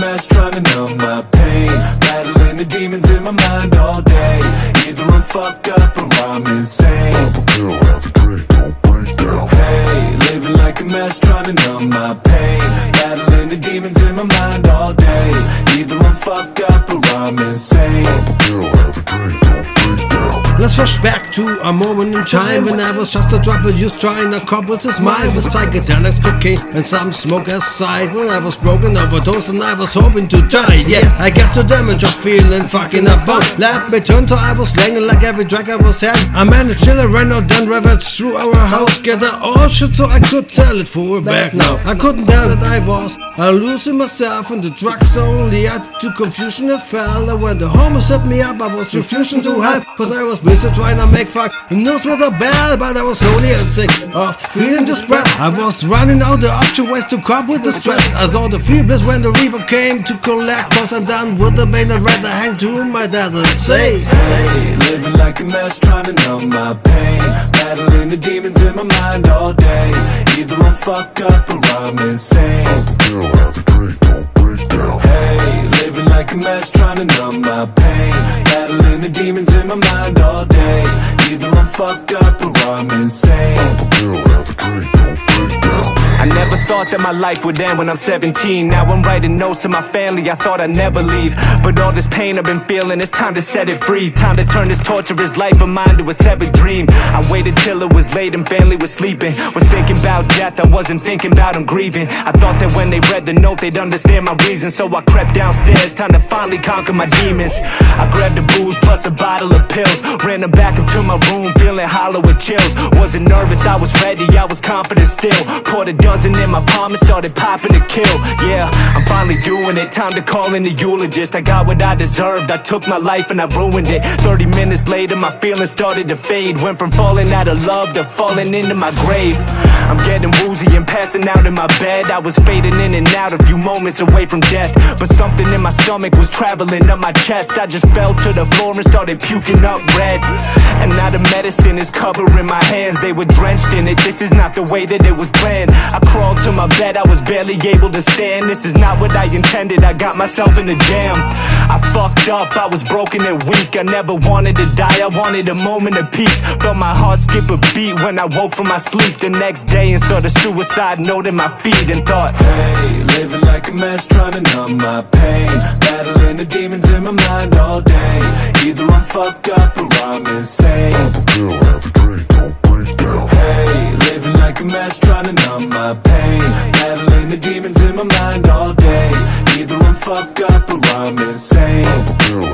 mess trying to numb my pain. Battling the demons in my mind all day. Either I'm fucked up or I'm insane. Pop a pill every day, don't break down. Hey, living like a mess trying to numb my pain. Battling the demons in my mind all day. Either I'm fucked up or I'm insane. Pop a pill every day Let's flash back to a moment in time when I was just a of used trying to cope with his mind with psychedelics, cocaine, and some smoke aside. When I was broken, overdose, and I was hoping to die. Yes, I guess the damage of feeling fucking about left me turned to I was slanging like every drug I was had. I managed till I ran out, then ravaged through our house, gather all shit so I could tell it for back now. I couldn't tell that I was uh, losing myself in the drugs only. I to confusion I fell. And when the homies set me up, I was refusing to help, cause I was busy trying to make fuck news with a bell, but I was lonely and sick of feeling distressed. I was running out the option ways to cope with the stress. I saw the feebless when the reaper came to collect, cause I'm done with the pain. I'd rather hang to my desert. Say, say. Hey, living like a mess, trying to numb my pain Battling the demons in my mind all day Either I'm fucked up or I'm insane oh, Pop a pill, have a drink, mess, trying to numb my pain. Battling the demons in my mind all day. Either I'm fucked up or I'm insane thought that my life would end when I'm 17 Now I'm writing notes to my family, I thought I'd never leave. But all this pain I've been feeling, it's time to set it free. Time to turn this torturous life of mine to a severed dream. I waited till it was late and family was sleeping. Was thinking about death, I wasn't thinking about I'm grieving. I thought that when they read the note they'd understand my reason. So I crept downstairs, time to finally conquer my demons. I grabbed a booze plus a bottle of pills. Ran them back up to my room, feeling hollow with chills. Wasn't nervous, I was ready, I was confident still. Poured a dozen in my palm and started popping to kill. Yeah, I'm finally doing it, time to call in the eulogist. I got what I deserved, I took my life and I ruined it. 30 minutes later, my feelings started to fade. Went from falling out of love to falling into my grave. I'm getting woozy and passing out in my bed. I was fading in and out a few moments away from death. But something in my stomach was traveling up my chest. I just fell to the floor and started puking up red. And now the medicine is covering my hands. They were drenched in it, this is not the way that it was planned. I crawled to my bed, I was barely able to stand. This is not what I intended, I got myself in a jam. I fucked up, I was broken and weak. I never wanted to die, I wanted a moment of peace. Felt my heart skip a beat when I woke from my sleep The next day and saw the suicide note in my feet And thought, hey, living like a mess, trying to numb my pain. Battling the demons in my mind all day. Either I'm fucked up or I'm insane. Pop a pill, a drink, don't break down. Hey, living like a mess, trying to numb pain. Battling the demons in my mind all day. Either I'm fucked up or I'm insane